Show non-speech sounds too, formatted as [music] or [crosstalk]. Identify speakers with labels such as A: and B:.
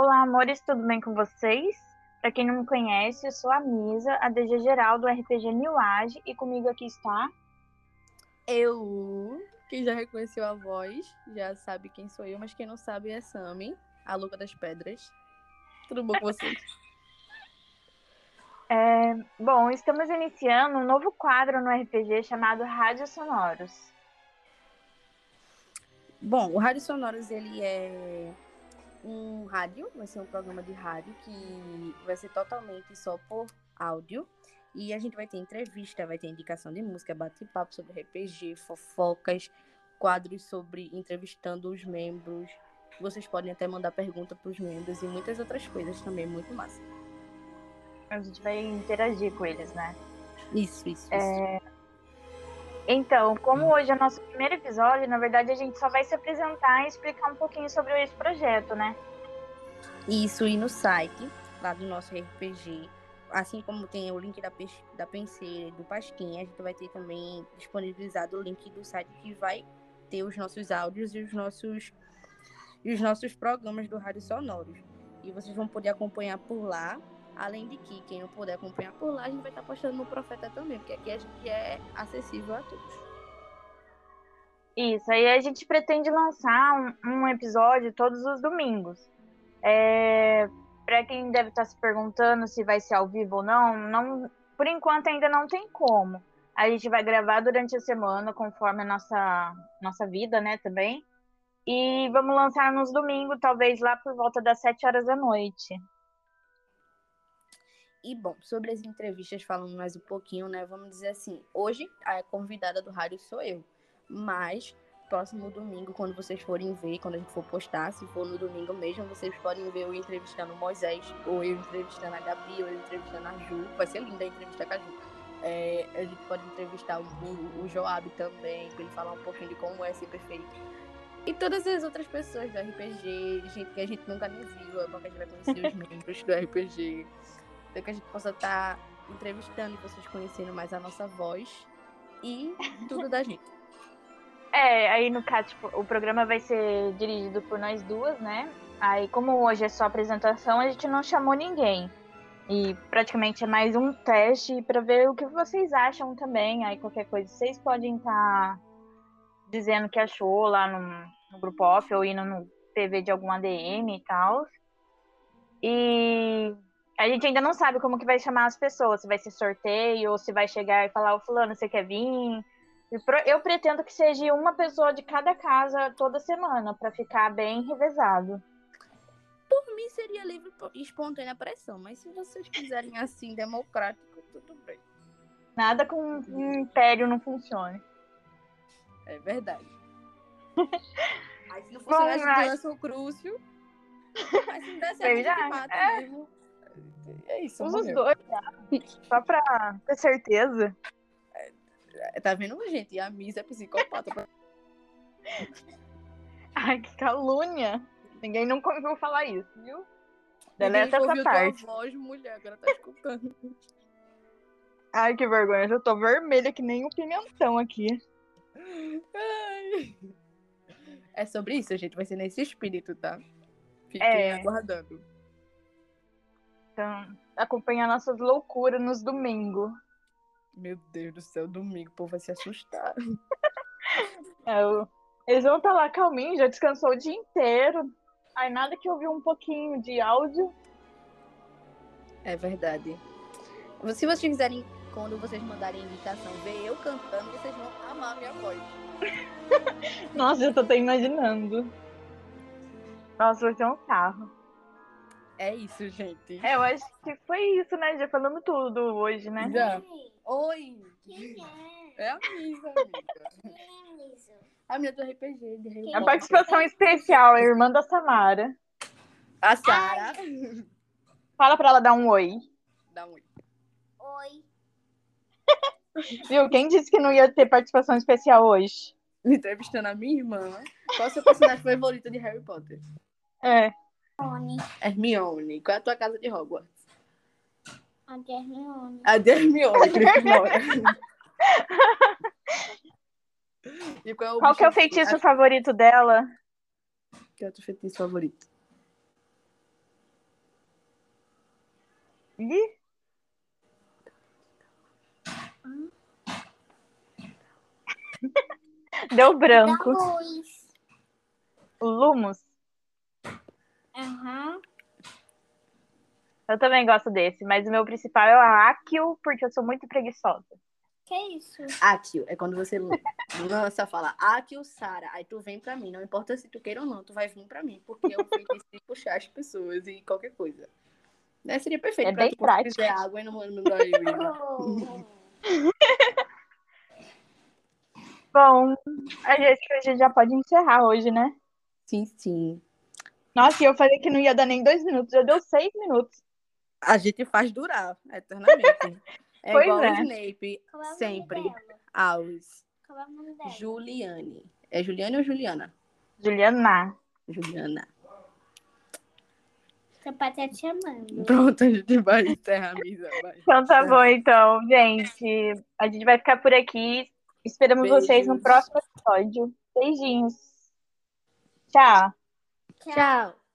A: Olá, amores, tudo bem com vocês? Para quem não me conhece, eu sou a Misa, a DG geral do RPG New Age, e comigo aqui está.
B: Eu, quem já reconheceu a voz, já sabe quem sou eu, mas quem não sabe é Sami, a louca das pedras. Tudo bom com vocês? [laughs]
A: É, bom, estamos iniciando um novo quadro no RPG chamado Rádios Sonoros.
B: Bom, o Rádio Sonoros ele é um rádio, vai ser um programa de rádio que vai ser totalmente só por áudio. E a gente vai ter entrevista, vai ter indicação de música, bate-papo sobre RPG, fofocas, quadros sobre entrevistando os membros. Vocês podem até mandar pergunta para os membros e muitas outras coisas também, muito massa.
A: A gente vai interagir com eles, né?
B: Isso, isso,
A: É,
B: isso.
A: Então, como hoje é nosso primeiro episódio, na verdade a gente só vai se apresentar e explicar um pouquinho sobre esse projeto, né?
B: Isso, e no site lá do nosso RPG, assim como tem o link da, da Penseira e do Pasquinha, a gente vai ter também disponibilizado o link do site que vai ter os nossos áudios e os nossos, e os nossos programas do Rádio Sonoros. E vocês vão poder acompanhar por lá. Além de que, quem não puder acompanhar por lá, a gente vai estar postando no Profeta também, porque aqui a gente é acessível a todos.
A: Isso, aí a gente pretende lançar um, um episódio todos os domingos. É, para quem deve estar se perguntando se vai ser ao vivo ou não, não, por enquanto ainda não tem como. A gente vai gravar durante a semana, conforme a nossa, nossa vida, né, também. E vamos lançar nos domingos, talvez lá por volta das 7 horas da noite.
B: E bom, sobre as entrevistas, falando mais um pouquinho, né? Vamos dizer assim, hoje a convidada do rádio sou eu. Mas próximo domingo, quando vocês forem ver, quando a gente for postar, se for no domingo mesmo, vocês podem ver eu entrevistando o Moisés, ou eu entrevistando a Gabi, ou eu entrevistando a Ju. Vai ser linda a entrevista com a Ju. É, a gente pode entrevistar o, o, o Joab também, pra ele falar um pouquinho de como é ser perfeito. E todas as outras pessoas do RPG, gente que a gente nunca nem viu, é bom que a gente vai conhecer os [laughs] membros do RPG. Então que a gente possa estar entrevistando e vocês conhecendo mais a nossa voz e tudo da gente.
A: É, aí no caso, tipo, o programa vai ser dirigido por nós duas, né? Aí, como hoje é só apresentação, a gente não chamou ninguém. E praticamente é mais um teste para ver o que vocês acham também. Aí, qualquer coisa, vocês podem estar dizendo o que achou lá no, no grupo off ou indo no PV de algum ADM e tal. A gente ainda não sabe como que vai chamar as pessoas, se vai ser sorteio ou se vai chegar e falar, ô fulano, você quer vir? Eu pretendo que seja uma pessoa de cada casa toda semana, para ficar bem revezado.
B: Por mim seria livre e espontânea pressão, mas se vocês quiserem assim, democrático, tudo bem.
A: Nada com um império não funcione.
B: É verdade. Aí se não funcionar, a gente lança o Crucio. Mas se não der certo, a gente
A: Verdade,
B: mata
A: é.
B: mesmo. É isso,
A: Usa os dois, já. só pra ter certeza.
B: Tá vendo, gente? E a Misa é psicopata. [laughs]
A: Ai, que calúnia. Ninguém nunca ouviu falar isso, viu? Deleta essa
B: ouviu tua
A: parte.
B: voz, mulher, agora tá escutando.
A: Ai, que vergonha. Eu já tô vermelha que nem o pimentão aqui.
B: Ai. É sobre isso, gente. Vai ser nesse espírito, tá? Fiquem
A: É.
B: aguardando.
A: Então, acompanhar nossas loucuras nos domingos.
B: Meu Deus do céu, domingo, o povo vai se assustar. [laughs]
A: É, Eles vão estar lá calminho, já descansou o dia inteiro. Ai, nada que ouvir um pouquinho de áudio.
B: É verdade. Se vocês quiserem, quando vocês mandarem indicação, ver eu cantando, vocês vão amar minha voz. [laughs]
A: Nossa, eu tô até imaginando. Nossa, vai ser um carro.
B: É isso, gente.
A: É, eu acho que foi isso, né? Já falamos tudo hoje, né?
B: Já. Oi!
C: Quem é?
B: É a Misa, amiga.
C: Quem é isso?
B: A minha do RPG. De Harry
A: A participação especial, a irmã da Samara.
B: A Sara.
A: Fala pra ela dar um oi.
B: Dá um oi.
C: Oi.
A: Viu? Quem disse que não ia ter participação especial hoje?
B: Entrevistando a minha irmã. Qual é o seu personagem favorito de Harry Potter?
A: É.
C: Oni.
B: Hermione. Qual é a tua casa de Hogwarts?
C: A Hermione.
B: A de Hermione, Grifinória. [laughs] E qual é o,
A: Qual que é o feitiço favorito dela?
B: Qual é o teu feitiço favorito?
A: Ih. Deu
C: Da
A: branco.
C: luz.
A: O Lumos. Eu também gosto desse, mas o meu principal é o Akio, porque eu sou muito preguiçosa.
C: Que isso?
B: Akio é quando você lança, fala Akio Sara, aí tu vem pra mim, não importa se tu queira ou não, tu vai vir pra mim, porque eu fui puxar as pessoas e qualquer coisa. Né? Seria perfeito
A: É
B: pra
A: bem
B: tu beber água e não mandar ir. [laughs]
A: Bom, a gente, a gente já pode encerrar hoje, né?
B: Sim, sim.
A: Nossa, e eu falei que não ia dar nem dois minutos, já deu seis minutos.
B: A gente faz durar eternamente. É
A: Pois
B: igual
A: é.
B: Snape,
C: Qual é
B: sempre. Alves.
C: Qual é o nome dela?
B: Juliane. É Juliane ou Juliana?
A: Juliana.
B: Juliana.
C: Seu pai tá te chamando.
B: Pronto, a gente vai encerrar a mesa.
A: Então tá bom, então, gente. A gente vai ficar por aqui. Esperamos vocês no próximo episódio. Beijinhos. Tchau.
B: Tchau.